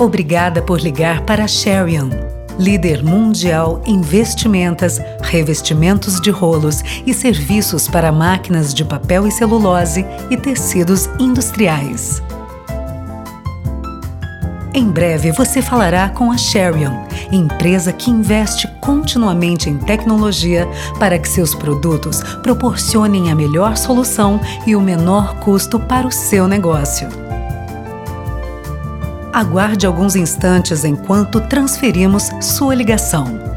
Obrigada por ligar para a Sherian, líder mundial em vestimentas, revestimentos de rolos e serviços para máquinas de papel e celulose e tecidos industriais. Em breve você falará com a Sherion, empresa que investe continuamente em tecnologia para que seus produtos proporcionem a melhor solução e o menor custo para o seu negócio. Aguarde alguns instantes enquanto transferimos sua ligação.